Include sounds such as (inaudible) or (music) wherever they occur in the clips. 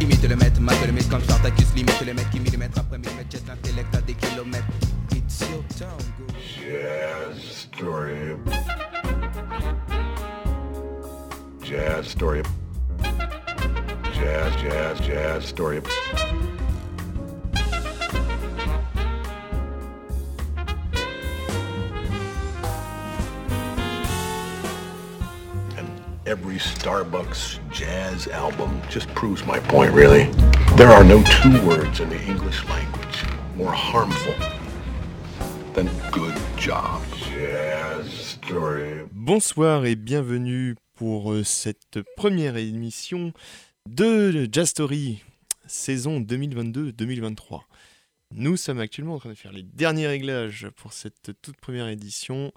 Imite le maître, mate le maître comme Spartacus, limite le maître qui millimètre après millimètre, jette l'intellect à des kilomètres. It's your town, go. Jazz, story. Jazz, story. Jazz, jazz, jazz, story every Starbucks jazz album just proves my point, really. There are no two words in the English language more harmful than good job. Story. Bonsoir et bienvenue pour euh, cette première émission de Jazz Story, saison 2022-2023. Nous sommes actuellement en train de faire les derniers réglages pour cette toute première édition.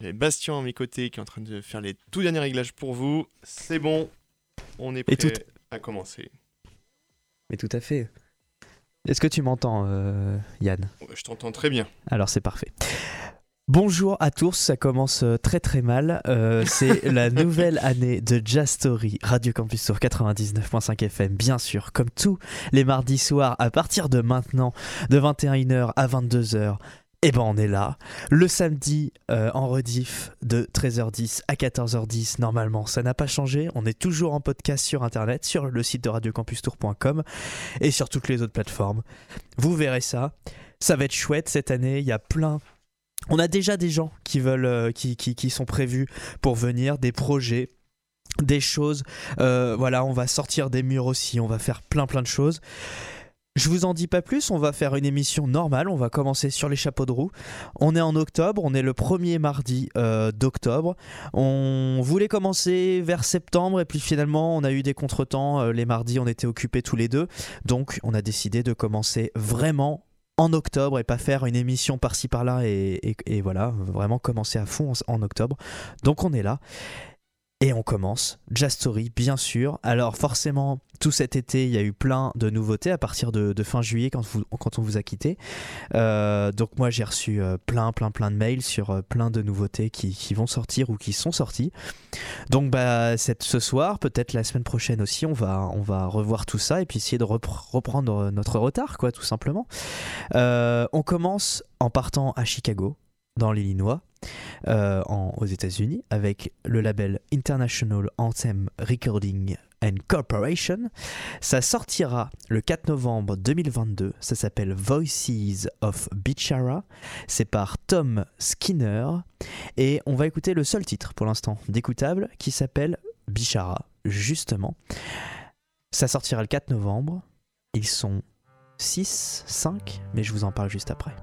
J'ai Bastien à mes côtés qui est en train de faire les tout derniers réglages pour vous. C'est bon, on est prêt tout- à commencer. Mais tout à fait. Est-ce que tu m'entends, euh, Yann? Je t'entends très bien. Alors c'est parfait. Bonjour à tous, ça commence euh, très très mal. Euh, c'est la (laughs) nouvelle année de Jazz Story, Radio Campus sur 99.5 FM, bien sûr, comme tous les mardis soirs, à partir de maintenant, de 21h à 22h. Et ben on est là. Le samedi euh, en rediff de 13h10 à 14h10, normalement ça n'a pas changé. On est toujours en podcast sur internet, sur le site de radiocampustour.com et sur toutes les autres plateformes. Vous verrez ça. Ça va être chouette cette année. Il y a plein. On a déjà des gens qui veulent, euh, qui, qui, qui sont prévus pour venir, des projets, des choses. Euh, voilà, on va sortir des murs aussi. On va faire plein plein de choses. Je vous en dis pas plus, on va faire une émission normale, on va commencer sur les chapeaux de roue. On est en octobre, on est le premier mardi euh, d'octobre. On voulait commencer vers septembre et puis finalement on a eu des contretemps. Euh, les mardis on était occupés tous les deux. Donc on a décidé de commencer vraiment en octobre et pas faire une émission par-ci par-là et, voilà, vraiment commencer à fond en octobre. Donc on est là. Et on commence, Jazz Story bien sûr. Alors forcément, tout cet été, il y a eu plein de nouveautés à partir de, fin juillet quand, on vous a quitté. Euh, donc moi j'ai reçu euh, plein plein plein de mails sur euh, plein de nouveautés qui, vont sortir ou qui sont sorties. Donc bah ce soir, peut-être la semaine prochaine aussi, on va, revoir tout ça et puis essayer de repr- reprendre notre retard quoi tout simplement. On commence en partant à Chicago, dans l'Illinois, euh, en- aux États-Unis, avec le label International Anthem Recording and Corporation. Ça sortira le 4 novembre 2022. Ça s'appelle Voices of Bichara. C'est par Tom Skinner. Et on va écouter le seul titre pour l'instant d'écoutable qui s'appelle Bichara, justement. Ça sortira le 4 novembre. Ils sont 6, 5, mais je vous en parle juste après.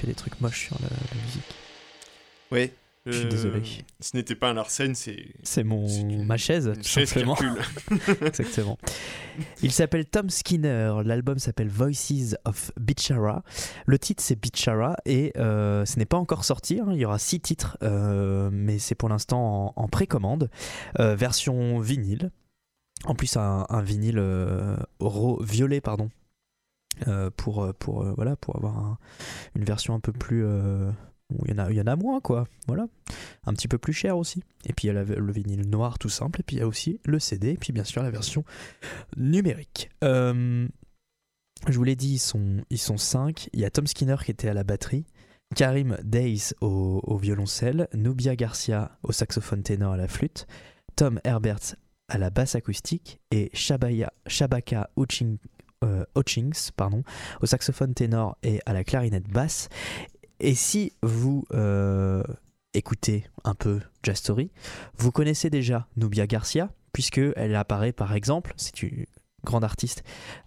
Fait des trucs moches sur la, la musique. Ouais. Je suis euh, désolé. Ce n'était pas un Larsen, c'est C'est mon une- ma chaise, tout chaise simplement. (laughs) Exactement. Il s'appelle Tom Skinner. L'album s'appelle Voices of Bichara. Le titre c'est Bichara et euh, ce n'est pas encore sorti. hein. Il y aura six titres, euh, mais c'est pour l'instant en, en précommande. Euh, version vinyle. En plus un, un vinyle euh, violet pardon. Euh, pour euh, pour euh, voilà pour avoir un- une version un peu plus il y en a il y en a moins quoi. Voilà. Un petit peu plus cher aussi. Et puis il y a le vinyle noir tout simple. Et puis il y a aussi le CD et puis bien sûr la version numérique. Je vous l'ai dit ils sont ils sont cinq. Il y a Tom Skinner qui était à la batterie. Karim Days au, violoncelle. Nubia Garcia au saxophone ténor à la flûte. Tom Herbert à la basse acoustique. Et Shabaya, Shabaka Hutching- euh, Hutchings pardon, au saxophone ténor et à la clarinette basse. Et si vous euh, écoutez un peu Jazz Story, vous connaissez déjà Nubia Garcia, puisque elle apparaît par exemple, c'est grande artiste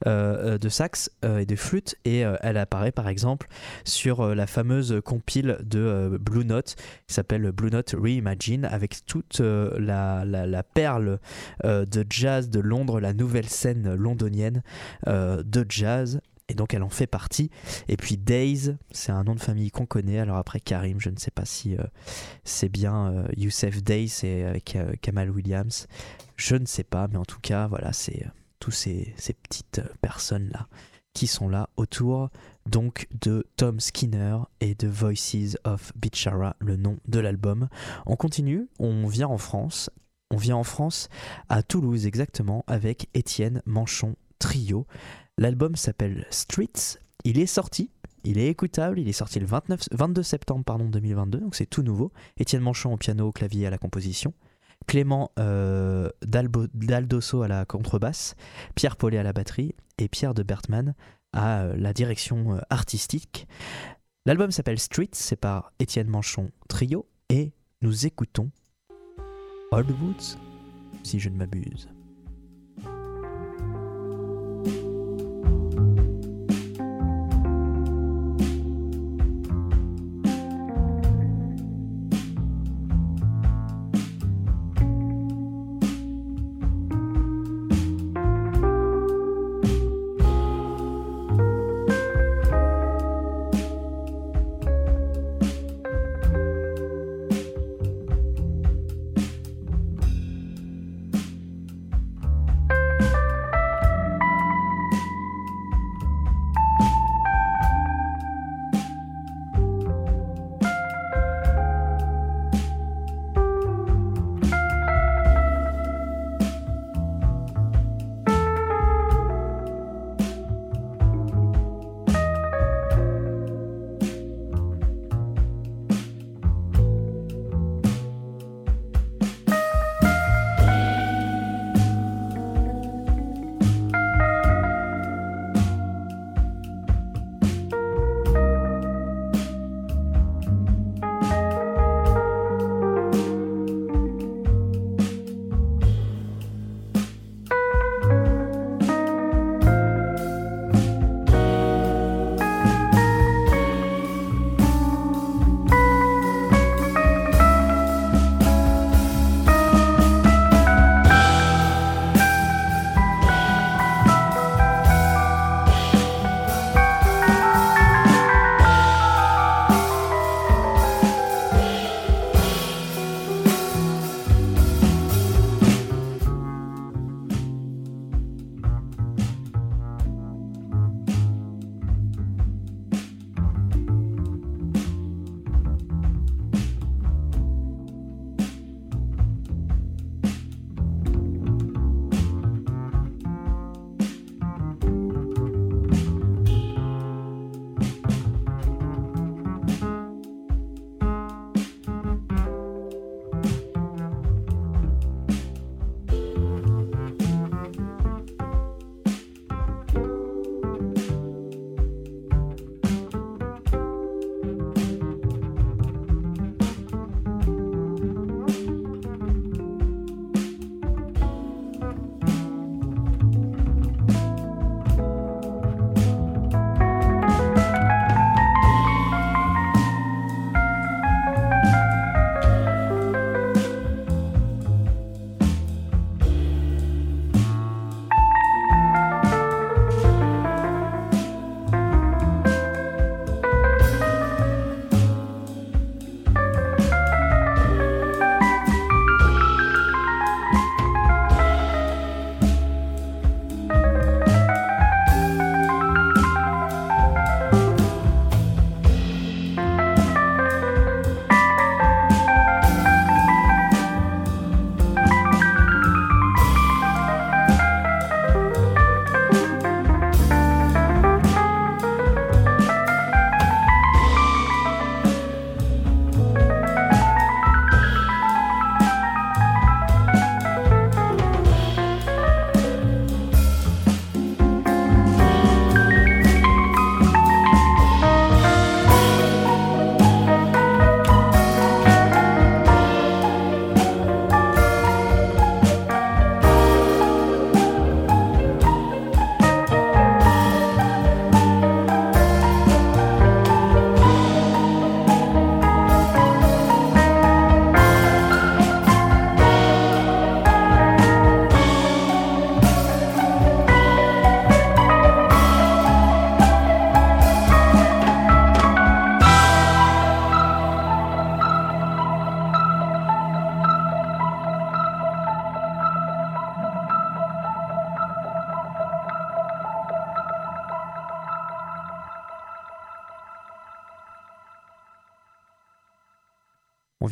euh, euh, de sax euh, et de flûte, et elle apparaît par exemple sur la fameuse compile de Blue Note, qui s'appelle Blue Note Reimagine, avec toute la, la- perle de jazz de Londres, la nouvelle scène londonienne de jazz. Et donc elle en fait partie. Et puis Days, c'est un nom de famille qu'on connaît. Alors après Karim, je ne sais pas si c'est bien euh, Youssef Days, euh, Kamal Williams. Je ne sais pas, mais en tout cas, voilà, c'est tous ces, petites euh, personnes-là qui sont là autour donc de Tom Skinner et de Voices of Bichara, le nom de l'album. On continue, on vient en France. On vient en France à Toulouse exactement avec Étienne Manchon Trio. L'album s'appelle Streets. Il est sorti, il est écoutable, il est sorti le 29, 22 septembre pardon, 2022, donc c'est tout nouveau. Étienne Manchon au piano, au clavier, à la composition. Clément euh, Daldosso à la contrebasse, Pierre Paulet à la batterie et Pierre de Bertman à euh, la direction euh, artistique. L'album s'appelle Streets, c'est par Étienne Manchon Trio et nous écoutons Old Woods, si je ne m'abuse.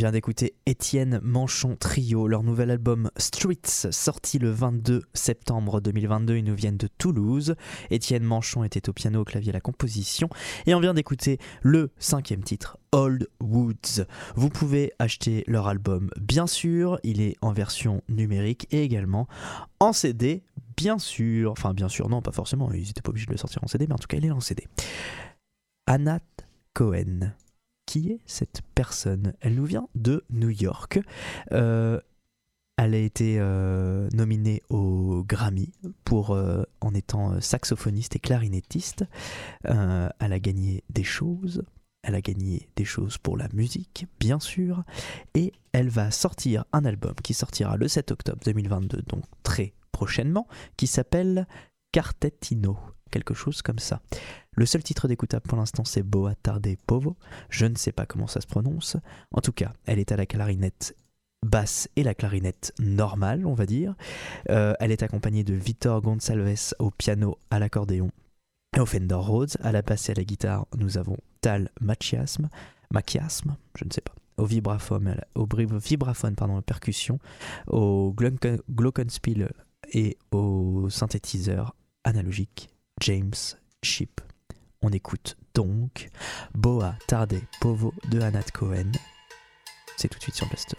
Vient d'écouter Étienne Manchon Trio, leur nouvel album Streets, sorti le 22 septembre 2022. Ils nous viennent de Toulouse. Étienne Manchon était au piano, au clavier, à la composition. Et on vient d'écouter le cinquième titre, Old Woods. Vous pouvez acheter leur album, bien sûr. Il est en version numérique et également en CD, bien sûr. Enfin, bien sûr, non, pas forcément. Ils n'étaient pas obligés de le sortir en CD, mais en tout cas, il est en CD. Anat Cohen qui est cette personne? Elle nous vient de New York. Euh, elle a été euh, nominée au Grammy pour, euh, en étant saxophoniste et clarinettiste. elle a gagné des choses. Elle a gagné des choses pour la musique, bien sûr. Et elle va sortir un album qui sortira le 7 octobre 2022, donc très prochainement, qui s'appelle Cartettino quelque chose comme ça. Le seul titre d'écoutable pour l'instant c'est Boa Tarde Povo, je ne sais pas comment ça se prononce. En tout cas, elle est à la clarinette basse et la clarinette normale, on va dire. Euh, elle est accompagnée de Vitor Gonçalves au piano, à l'accordéon au Fender Rhodes. À la basse et à la guitare, nous avons Tal Machiasme, Machiasme, je ne sais pas. Au vibraphone, au vibraphone pardon, percussion, au glockenspiel et au synthétiseur analogique James Ship. On écoute donc Boa Tarde Povo de Anat Cohen. C'est tout de suite sur Blaster.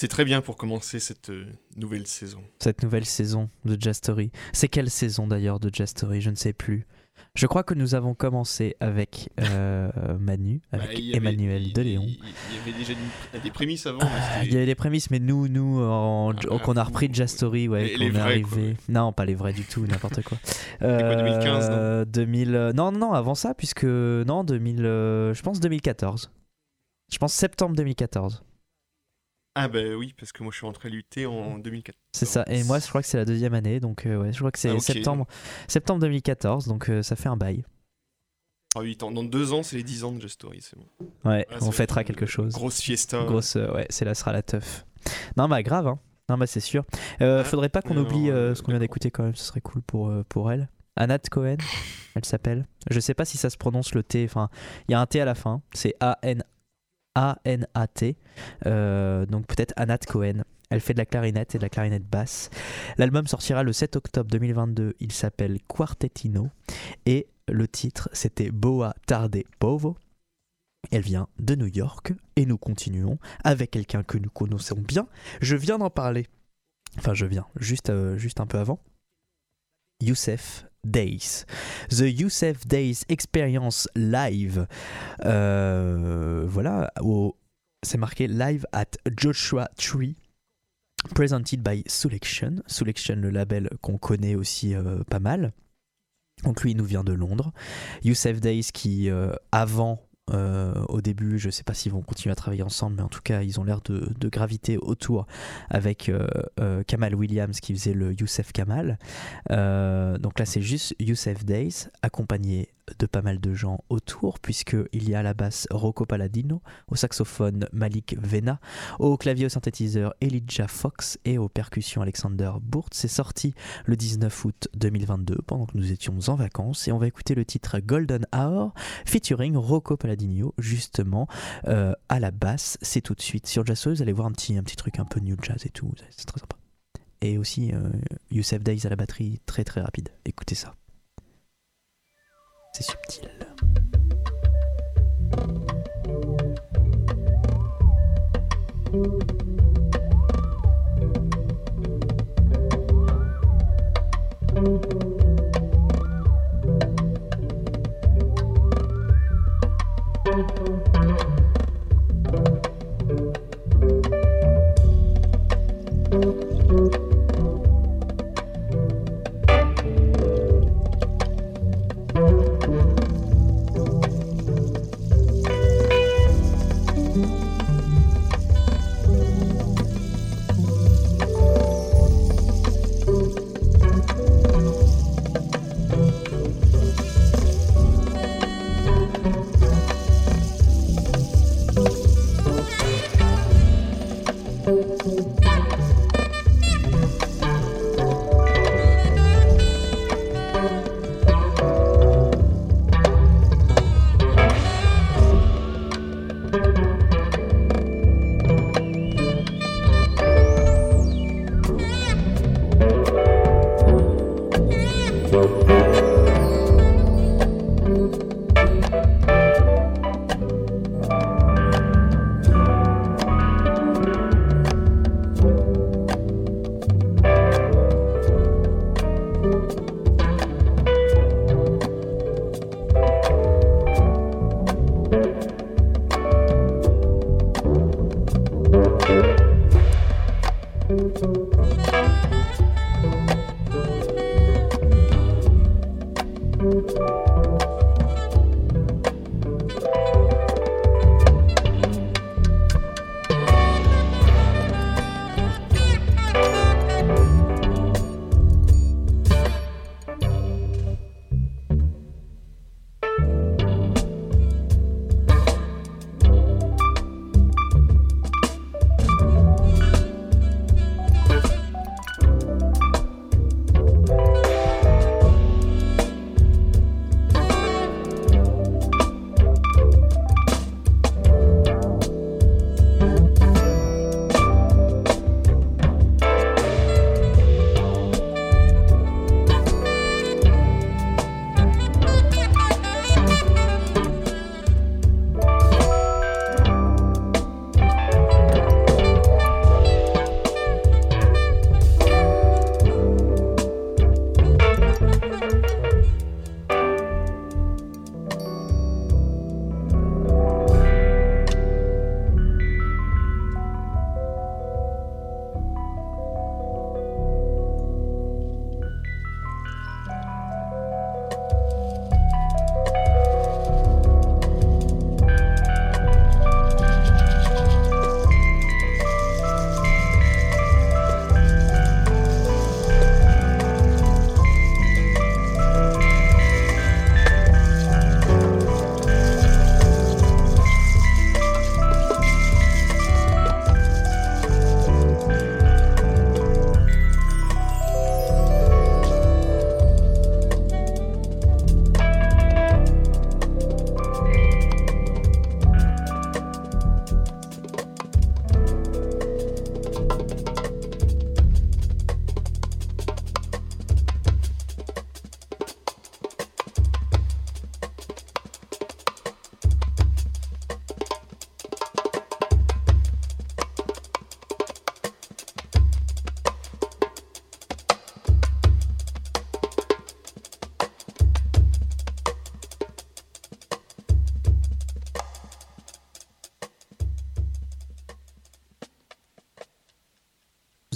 C'est très bien pour commencer cette euh, nouvelle saison. Cette nouvelle saison de Jastory. C'est quelle saison d'ailleurs de Jastory Je ne sais plus. Je crois que nous avons commencé avec euh, (laughs) Manu, avec Bah, il y avait- Emmanuel il- de Léon. Il, il y avait déjà des prémices avant. mais Il y avait les prémices, mais nous, nous, en, Ah, qu'on a ah, repris Jastory, ouais, les- qu'on les est vrais, arrivé. quoi. Non, pas les vrais du tout, n'importe quoi. (laughs) quoi, 2015, non Euh, 2000, euh, non, non, non, avant ça, puisque non, 2000, euh, je pense 2014. Je pense septembre 2014. Ah bah oui, parce que moi je suis rentré à l'UT en 2004. C'est ça. Et moi, je crois que c'est la deuxième année, donc euh, ouais, je crois que c'est Ah, septembre, septembre 2014, donc euh, ça fait un bail. Ah oui, dans deux ans, c'est les 10 ans de Just Story, c'est bon. Ouais, Ah, on fêtera quelque chose. Grosse fiesta. Grosse, euh, ouais, c'est là sera la teuf. Non, bah grave, hein. Non, bah c'est sûr. Ah, faudrait pas qu'on oublie ce qu'on vient d'écouter quand même, ce serait cool pour, pour elle. Anat Cohen, (laughs) elle s'appelle. Je sais pas si ça se prononce le T, enfin, il y a un T à la fin, c'est A-N- A-N-A-T. Euh, donc peut-être Anat Cohen. Elle fait de la clarinette et de la clarinette basse. L'album sortira le 7 octobre 2022. Il s'appelle Quartetino. Et le titre, c'était Boa Tarde Povo. Elle vient de New York. Et nous continuons avec quelqu'un que nous connaissons bien. Je viens d'en parler. Enfin, je viens, juste, euh, juste un peu avant. Youssef Days. The Youssef Days Experience Live. Euh, voilà, c'est marqué Live at Joshua Tree. Presented by Selection. Selection, le label qu'on connaît aussi euh, pas mal. Donc lui, il nous vient de Londres. Youssef Days qui, euh, avant, euh, au début, je sais pas s'ils vont continuer à travailler ensemble, mais en tout cas, ils ont l'air de, de graviter autour avec euh, euh, Kamal Williams qui faisait le Youssef Kamal. Donc là, c'est juste Youssef Days, accompagné de pas mal de gens autour, puisqu'il y a à la basse Rocco Palladino, au saxophone Malik Vena, au clavier au synthétiseur Elijah Fox et aux percussions Alexander Bourt. C'est sorti le 19 août 2022, pendant que nous étions en vacances, et on va écouter le titre Golden Hour, featuring Rocco Palladino, justement, euh, à la basse. C'est tout de suite sur Jazz vous allez voir un petit, un petit truc un peu new jazz et tout, c'est très sympa. Et aussi euh, Youssef Days à la batterie, très très rapide. Écoutez ça. C'est subtil.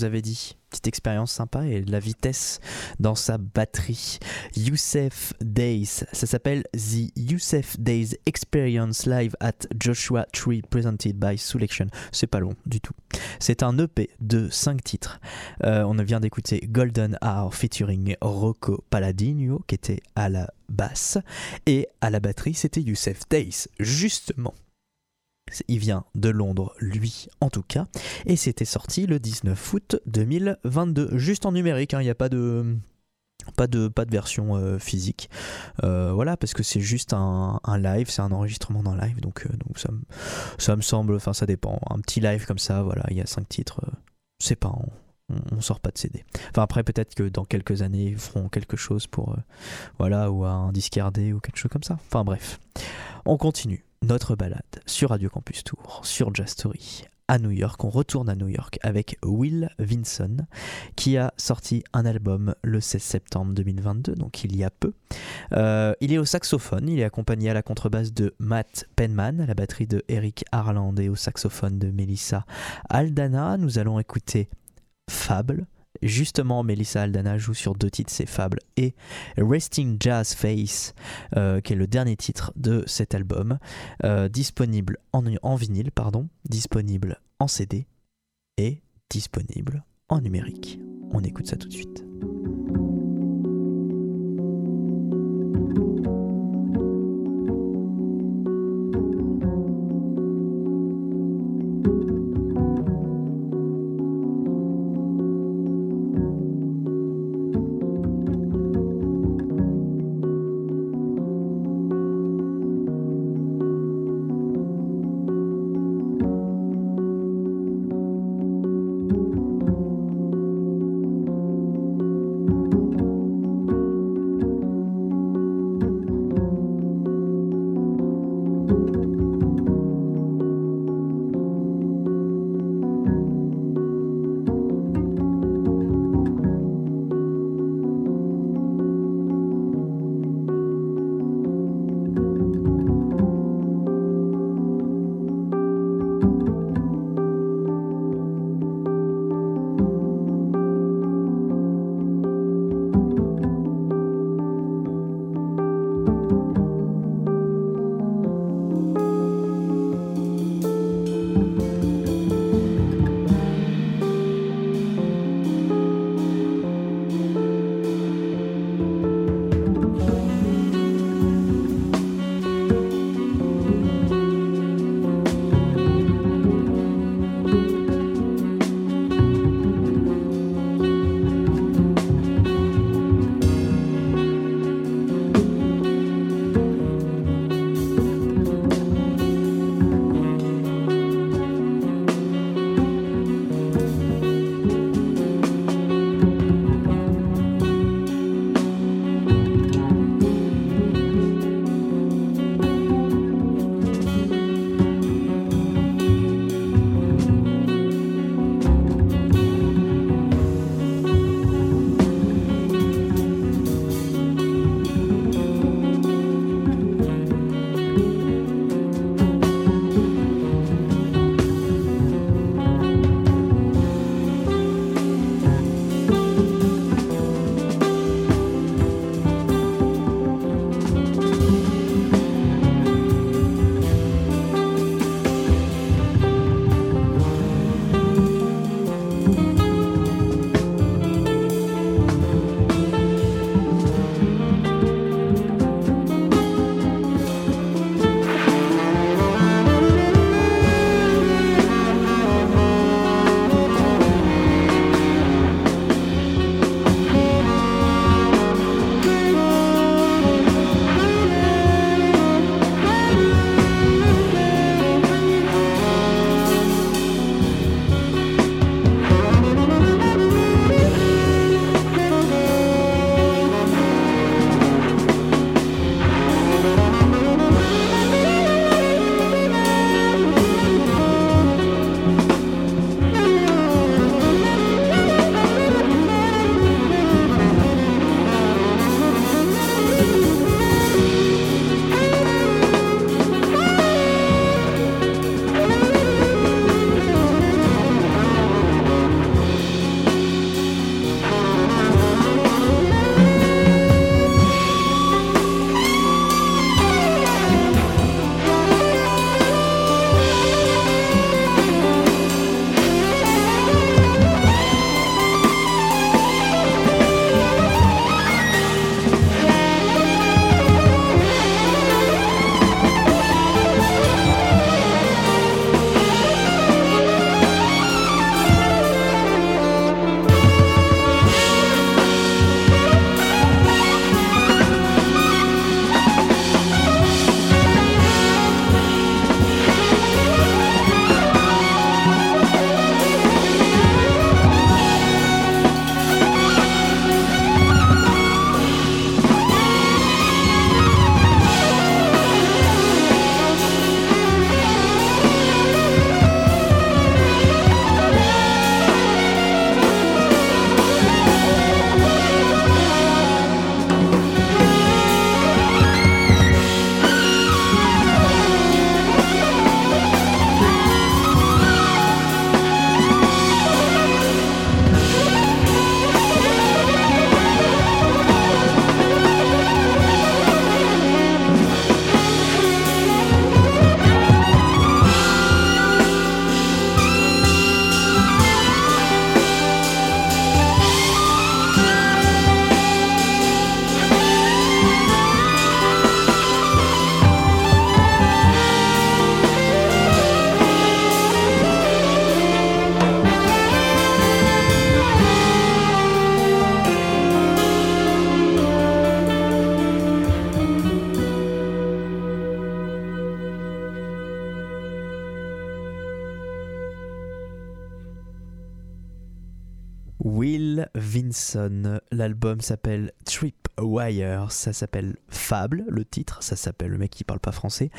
Vous avez dit. Petite expérience sympa et la vitesse dans sa batterie. Youssef Days, ça s'appelle The Youssef Days Experience Live at Joshua Tree presented by Selection. C'est pas long du tout. C'est un EP de 5 titres. Euh, on vient d'écouter Golden Hour featuring Rocco Palladino qui était à la basse et à la batterie c'était Youssef Days justement. Il vient de Londres, lui en tout cas, et c'était sorti le 19 août 2022, juste en numérique, hein. il n'y a pas de... Pas de, pas de version euh, physique. Euh, voilà, parce que c'est juste un, live, c'est un enregistrement d'un live, donc, euh, donc ça, me, ça me semble, enfin ça dépend. Un petit live comme ça, voilà, il y a cinq titres, c'est pas, on, on, sort pas de CD. Enfin après, peut-être que dans quelques années, ils feront quelque chose pour, voilà, ou un disque RD ou quelque chose comme ça. Enfin bref, on continue notre balade sur Radio Campus Tour, sur Jazz Story, à New York. On retourne à New York avec Will Vinson, qui a sorti un album le 16 septembre 2022, donc il y a peu. Euh, il est au saxophone, il est accompagné à la contrebasse de Matt Penman, à la batterie de Eric Harland et au saxophone de Melissa Aldana. Nous allons écouter Fable, Justement, Melissa Aldana joue sur deux titres, c'est Fable et Resting Jazz Face, euh, qui est le dernier titre de cet album, euh, disponible en, en vinyle, pardon, disponible en CD et disponible en numérique. On écoute ça tout de suite. L'album s'appelle Tripwire. Ça s'appelle Fable, le titre. Ça s'appelle le mec qui parle pas français.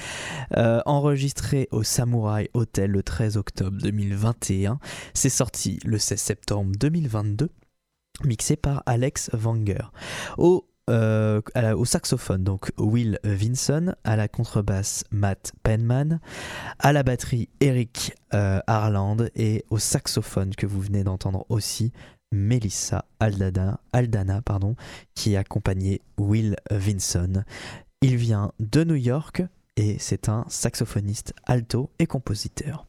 Euh, enregistré au Samurai Hotel le 13 octobre 2021. C'est sorti le 16 septembre 2022. Mixé par Alex Wanger. Au euh, au saxophone, donc Will Vinson, à la contrebasse Matt Penman, à la batterie Eric euh, Harland et au saxophone que vous venez d'entendre aussi Melissa Aldana, pardon, qui accompagnait Will Vinson. Il vient de New York et c'est un saxophoniste alto et compositeur.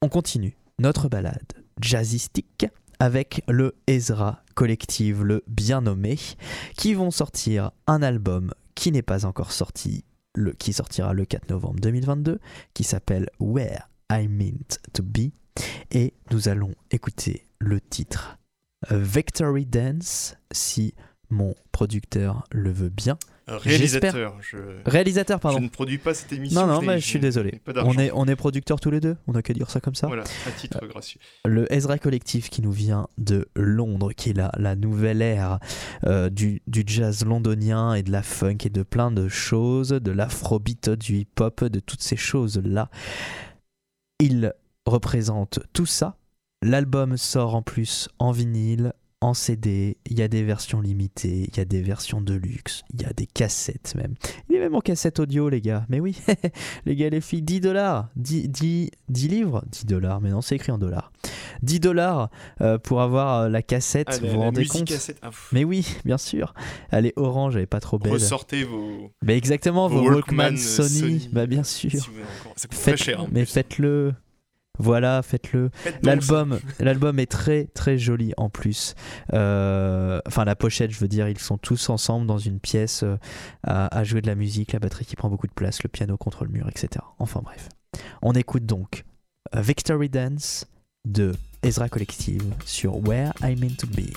On continue notre balade jazzistique avec le Ezra Collective, le bien nommé, qui vont sortir un album qui n'est pas encore sorti, le, qui sortira le 4 novembre 2022, qui s'appelle Where I Meant to Be. Et nous allons écouter le titre Victory Dance, si mon producteur le veut bien. Un réalisateur. Je... Réalisateur, pardon. je ne produis pas cette émission. Non, non, je suis désolé. On est, on est producteurs tous les deux, on a qu'à dire ça comme ça. Voilà, à titre gracieux. Le Ezra Collective qui nous vient de Londres, qui est la, la nouvelle ère euh, du, du jazz londonien et de la funk et de plein de choses, de l'afrobeat, du hip-hop, de toutes ces choses-là. Il représente tout ça. L'album sort en plus en vinyle, en CD, il y a des versions limitées, il y a des versions de luxe, il y a des cassettes même. Il est même en cassette audio, les gars. Mais oui, (laughs) les gars les filles, 10 dollars, 10, 10, 10 livres, 10 dollars, mais non, c'est écrit en dollars. 10 dollars euh, pour avoir euh, la cassette, Ah, vous la, vous rendez compte. Ah. Mais oui, bien sûr. Elle est orange, elle est pas trop belle. Ressortez vos. Mais exactement, vos vos, Walkman, Walkman, euh, Sony, Sony. bah bien sûr. si encore- Ça coûte Faites- très cher. mais faites-le. Voilà, faites-le. Faites donc L'album, (laughs) l'album est très très joli en plus. Euh, enfin, la pochette, je veux dire, ils sont tous ensemble dans une pièce euh, à, à jouer de la musique, la batterie qui prend beaucoup de place, le piano contre le mur, etc. Enfin bref. On écoute donc euh, Victory Dance de Ezra Collective sur Where I Meant to Be.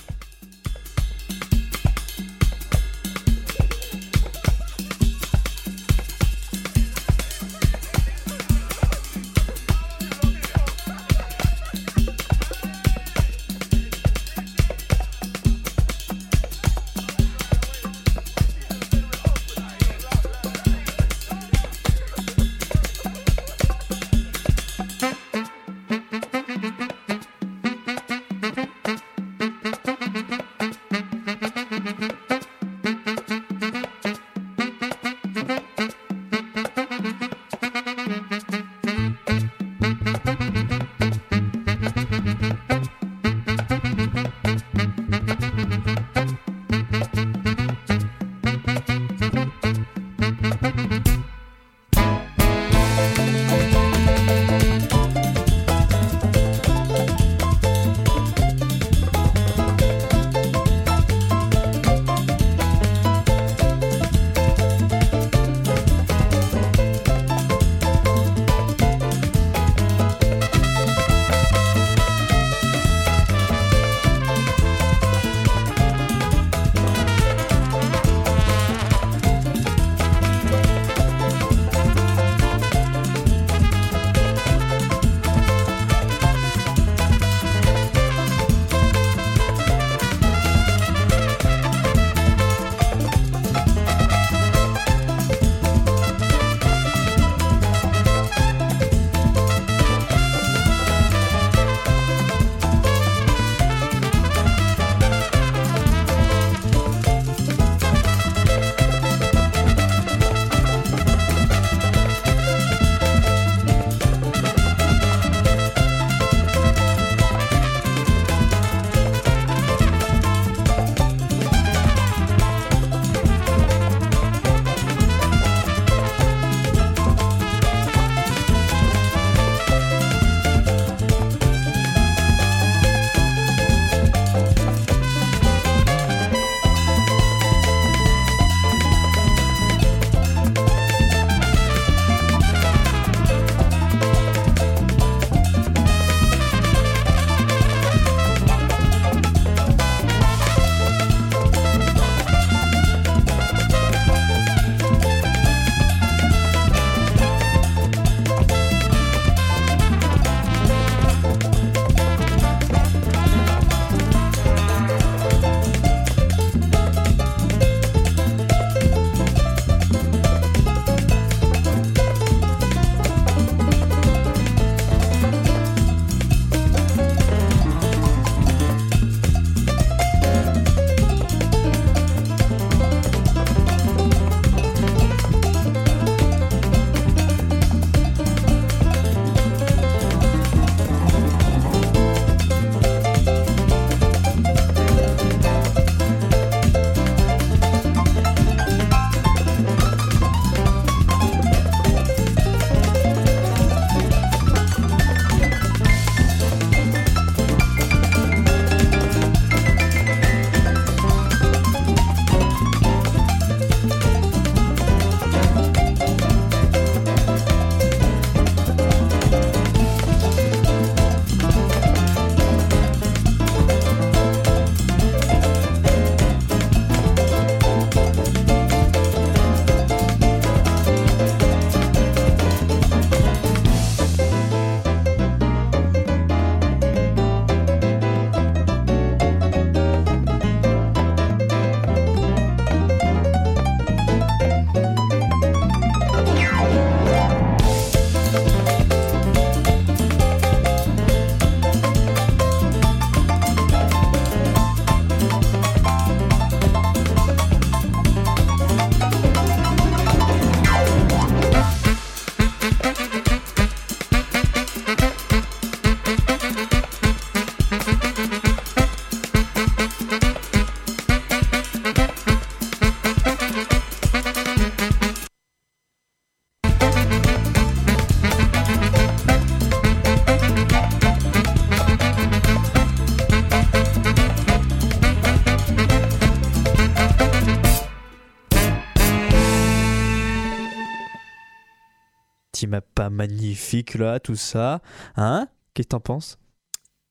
Magnifique là, tout ça. Hein? Qu'est-ce que t'en penses?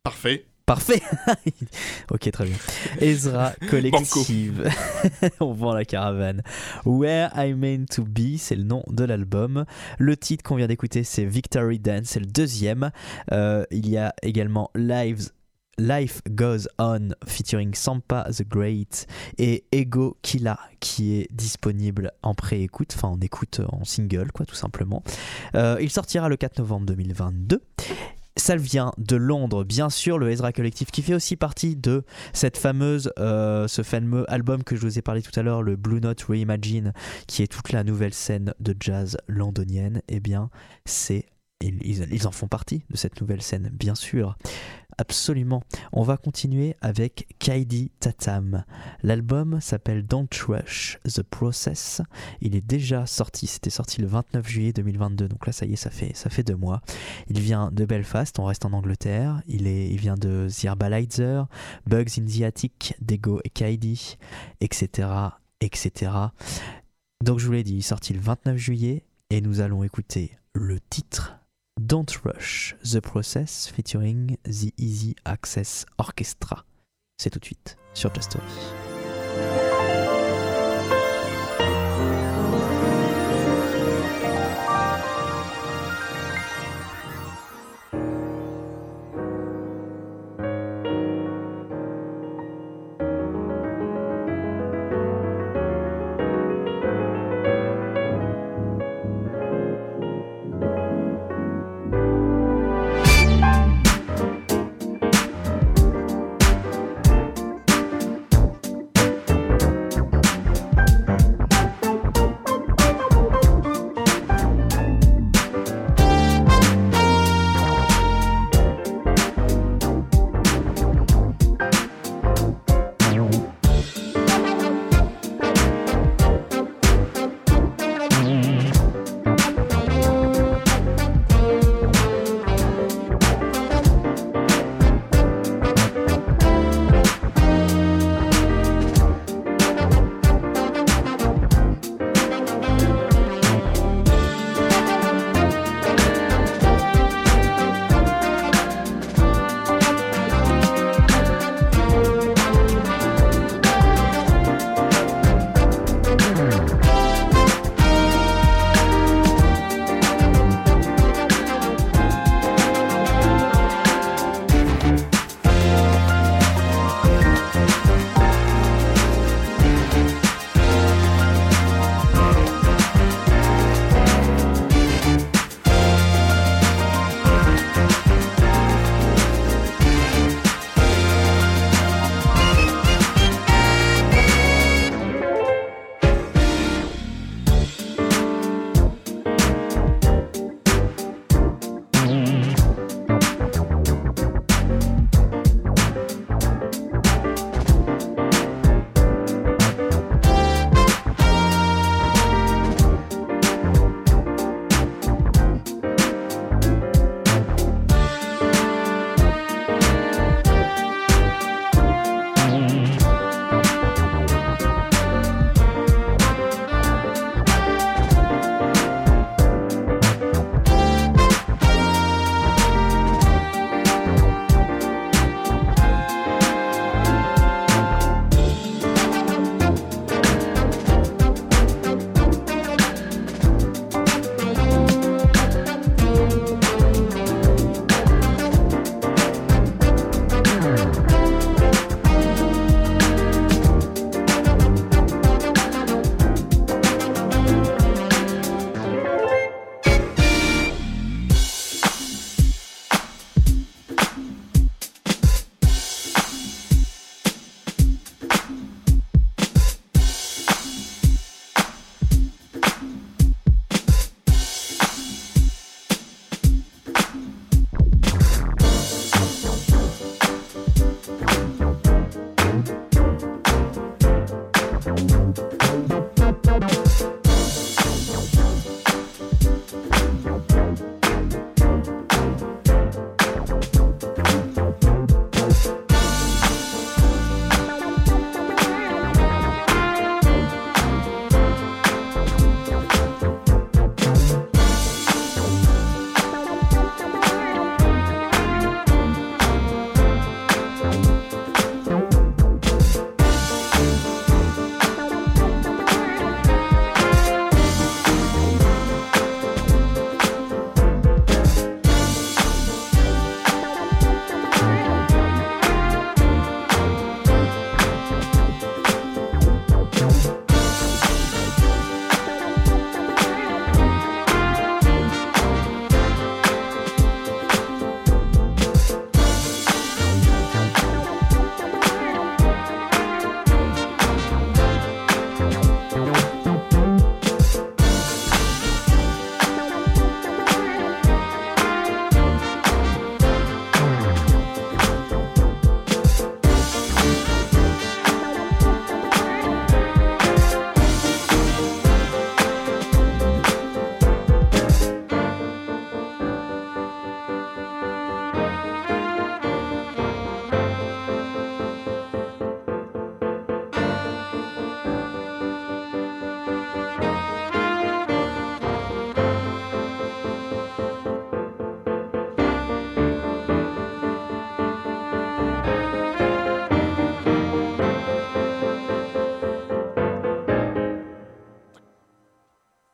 Parfait. Parfait (laughs) Ok, très bien. Ezra (laughs) Collective. (laughs) On vend la caravane. Where I Meant to Be, c'est le nom de l'album. Le titre qu'on vient d'écouter, c'est Victory Dance, c'est le deuxième. Euh, il y a également Lives Life Goes On featuring Sampa the Great et Ego Killa qui est disponible en pré-écoute, enfin en écoute en single quoi tout simplement. Euh, il sortira le 4 novembre 2022 ça vient de Londres, bien sûr, le Ezra Collective, qui fait aussi partie de cette fameuse, euh, ce fameux album que je vous ai parlé tout à l'heure, le Blue Note Reimagine, qui est toute la nouvelle scène de jazz londonienne. Eh bien, c'est ils, en font partie de cette nouvelle scène, bien sûr. Absolument. On va continuer avec Kaidi Tatam. L'album s'appelle Don't Rush The Process. Il est déjà sorti, c'était sorti le 29 juillet 2022, donc là ça y est, ça fait, deux mois. Il vient de Belfast, on reste en Angleterre. Il, vient de The Bugs in the Attic, Dego et Kaidi, etc., etc. Donc je vous l'ai dit, il est sorti le 29 juillet et nous allons écouter le titre Don't Rush the Process featuring the Easy Access Orchestra. C'est tout de suite sur Just Story.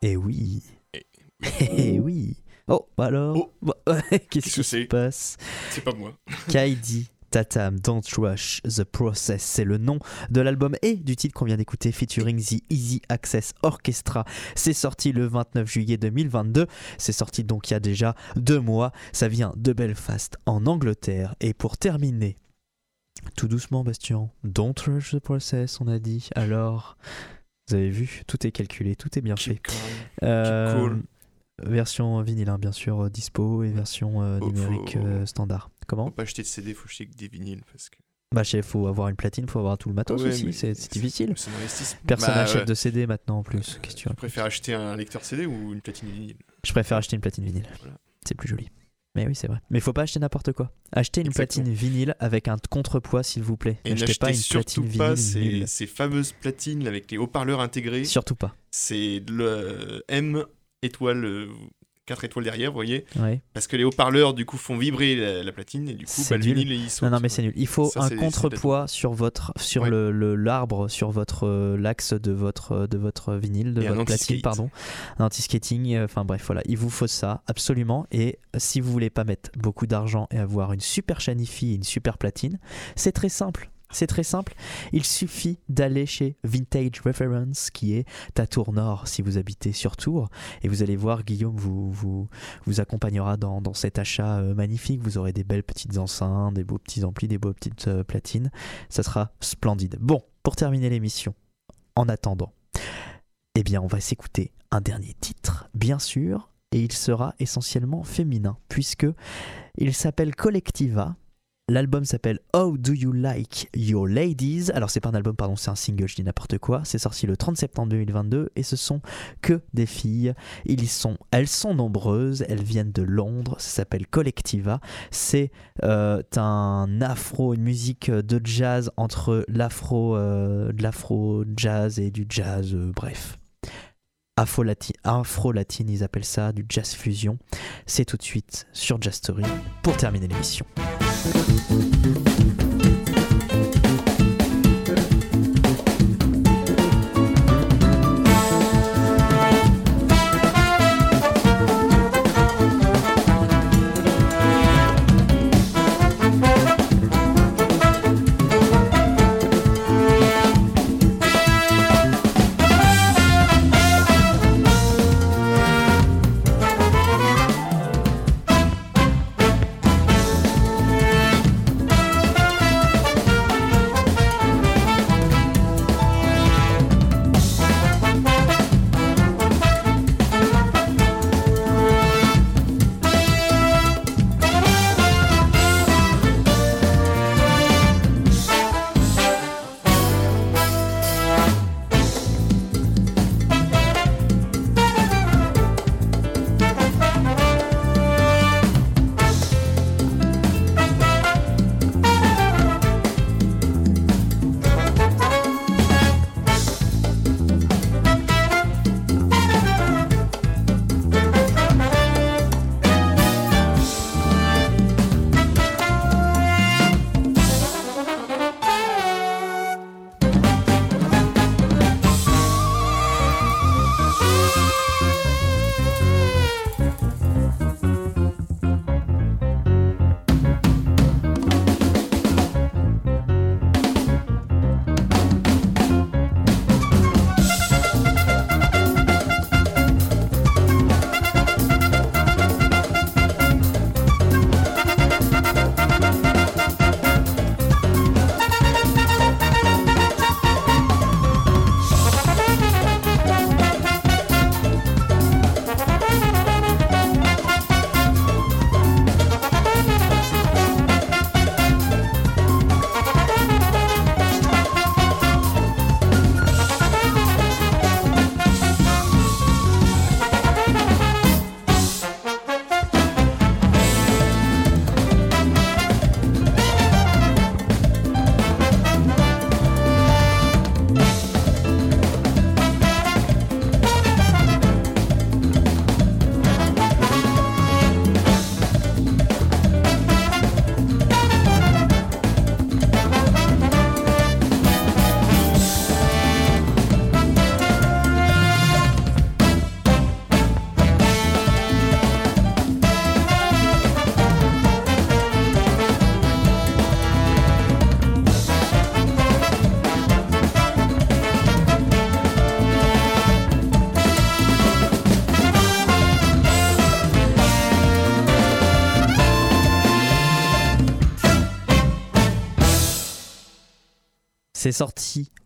Eh oui. Eh (laughs) Eh oui. Oh, bah alors Oh. Bah, (laughs) Qu'est-ce qui se passe C'est pas moi. (laughs) Kaidi Tatam Don't Rush The Process, c'est le nom de l'album et du titre qu'on vient d'écouter featuring The Easy Access Orchestra. C'est sorti le 29 juillet 2022. C'est sorti donc il y a déjà deux mois. Ça vient de Belfast en Angleterre. Et pour terminer, tout doucement, Bastien, Don't Rush The Process, on a dit. Alors, vous avez vu, tout est calculé, tout est bien fait. Euh, cool. Version vinyle, hein, bien sûr, euh, dispo et version euh, numérique faut- standard. Comment Faut pas acheter de CD, faut acheter que des vinyles parce que. Bah, il faut avoir une platine, faut avoir tout le matos Ouais, aussi, c'est difficile. Personne Bah, n'achète ouais. de CD maintenant en plus. Qu'est-ce que tu Je veux préfère acheter un lecteur CD ou une platine vinyle. Je préfère acheter une platine vinyle. Voilà. C'est plus joli. Mais oui, c'est vrai. Mais faut pas acheter n'importe quoi. Achetez une Exactement. platine vinyle avec un contrepoids, s'il vous plaît. Et N'achetez pas une surtout platine pas vinyle ces, ces fameuses platines avec les haut-parleurs intégrés. Surtout pas. C'est le M étoile, 4 étoiles derrière, vous voyez. Ouais. Parce que les haut-parleurs, du coup, font vibrer la, la platine et du coup, C'est bah, le nul. vinyle, il saute. Non, non, mais c'est nul. Il faut Ça, un contrepoids sur votre, sur Ouais. le le- l'arbre, sur votre euh, l'axe de votre de votre vinyle, de Et votre platine, pardon, un anti-skating. euh, Enfin bref, voilà, il vous faut ça absolument. Et si vous voulez pas mettre beaucoup d'argent et avoir une super Shanifi et une super platine, c'est très simple. C'est très simple. Il suffit d'aller chez Vintage Reference, qui est à Tours Nord, si vous habitez sur Tours. Et vous allez voir, Guillaume vous, accompagnera dans, dans cet achat euh, magnifique. Vous aurez des belles petites enceintes, des beaux petits amplis, des beaux petites euh, platines. Ça sera splendide. Bon, pour terminer l'émission, en attendant, eh bien, on va s'écouter un dernier titre, bien sûr, et il sera essentiellement féminin, puisque il s'appelle Collectiva. L'album s'appelle How Do You Like Your Ladies? Alors c'est pas un album, pardon, c'est un single, je dis n'importe quoi. C'est sorti le 30 septembre 2022 et ce sont que des filles. Ils sont, elles sont nombreuses, elles viennent de Londres, ça s'appelle Collectiva. C'est euh, un afro, une musique de jazz entre l'afro, euh, de l'afro jazz et du jazz, euh, bref. Afro-latine, ils appellent ça, du jazz fusion. C'est tout de suite sur Jazz Story pour terminer l'émission. うん。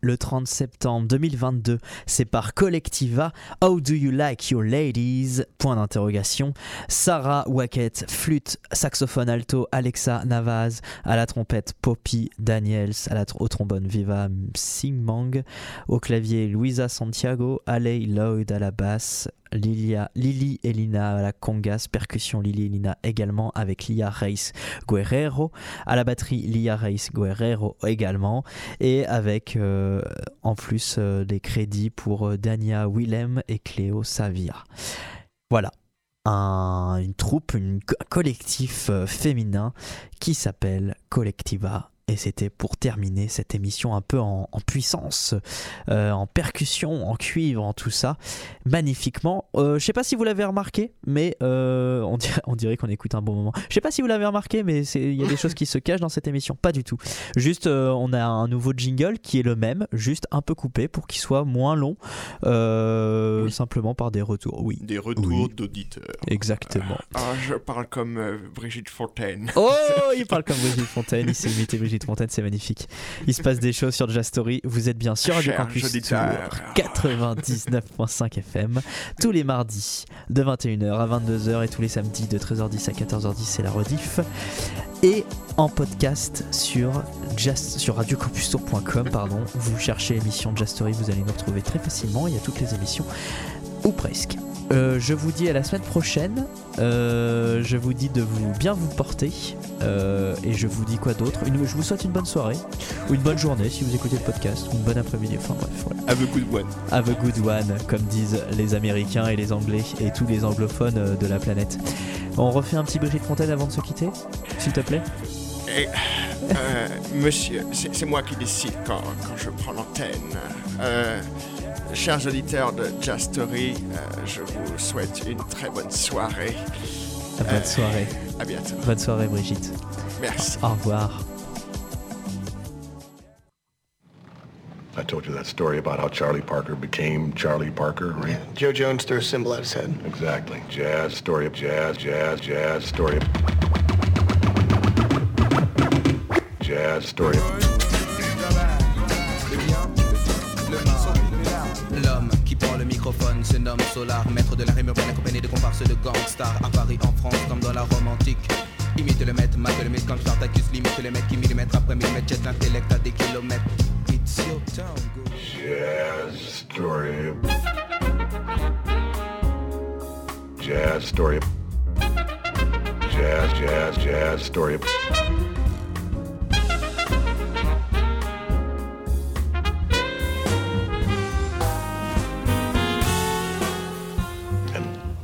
Le 30 septembre 2022. C'est par Collectiva. How do you like your ladies? Point d'interrogation. Sarah Wackett, flûte, saxophone alto, Alexa Navaz, à la trompette Poppy Daniels, à la au trombone Viva Singmang, au clavier Luisa Santiago, Alei Lloyd à la basse, Lilia, Lily Elina à la congas, percussion Lily Elina également avec Lia Reis Guerrero, à la batterie Lia Reis Guerrero également, et avec euh, en plus euh, des crédits pour euh, Dania Willem et Cléo Savir. Voilà, un- une troupe, un collectif féminin qui s'appelle Collectiva. Et c'était pour terminer cette émission un peu en, en puissance, euh, en percussion, en cuivre, en tout ça, magnifiquement. Euh, je sais pas si vous l'avez remarqué, mais euh, on dirait, (laughs) on dirait qu'on écoute un bon moment. Je sais pas si vous l'avez remarqué, mais il y a des choses qui se cachent dans cette émission. Pas du tout. Juste, euh, on a un nouveau jingle qui est le même, juste un peu coupé pour qu'il soit moins long, Oui. simplement par des retours. Oui, Des retours Oui. d'auditeurs. exactement. Ah, je parle comme Brigitte Fontaine. Oh, (laughs) il parle comme Brigitte Fontaine, il s'est imité Brigitte Fontaine, c'est magnifique. Il se passe des choses sur Jazz Story. Vous êtes bien sûr Radio Campus. Tour 99.5 FM tous les mardis de 21h à 22h et tous les samedis de 13h10 à 14h10 c'est la rediff et en podcast sur jazz sur radiocampustour.com pardon vous cherchez l'émission Jazz Story vous allez nous retrouver très facilement il y a toutes les émissions ou presque Euh, je vous dis à la semaine prochaine. Euh, je vous dis de vous bien vous porter. Euh, et je vous dis quoi d'autre je vous souhaite une bonne soirée. Ou une bonne journée si vous écoutez le podcast. Ou une bonne après-midi. Enfin bref voilà. Have a good one. Have a good one, comme disent les Américains et les Anglais et tous les anglophones de la planète. On refait un petit Brigitte Fontaine avant de se quitter, s'il te plaît. Et, euh, (laughs) monsieur, c'est c'est moi qui décide quand, quand je prends l'antenne. Chers auditeurs de Jazz Story, euh, je vous souhaite une très bonne soirée. Bonne Euh, soirée. À bientôt. Bonne soirée, Brigitte. Merci. Au revoir. I told you that story about how Charlie Parker became Charlie Parker, right? Yeah, Joe Jones threw a symbol at his head. Exactly. Jazz, story of jazz, jazz, jazz, story of... Jazz, story of... microphone se nomme Solar, maître de la rime urbaine accompagné de comparses de gangsters à Paris, en France, comme dans la Rome antique. Imite le maître, mate le mythe comme Spartacus, limite le mec qui millimètre après millimètre, jette l'intellect à des kilomètres. It's your town. Jazz, story. Jazz, story. Jazz, jazz, jazz, story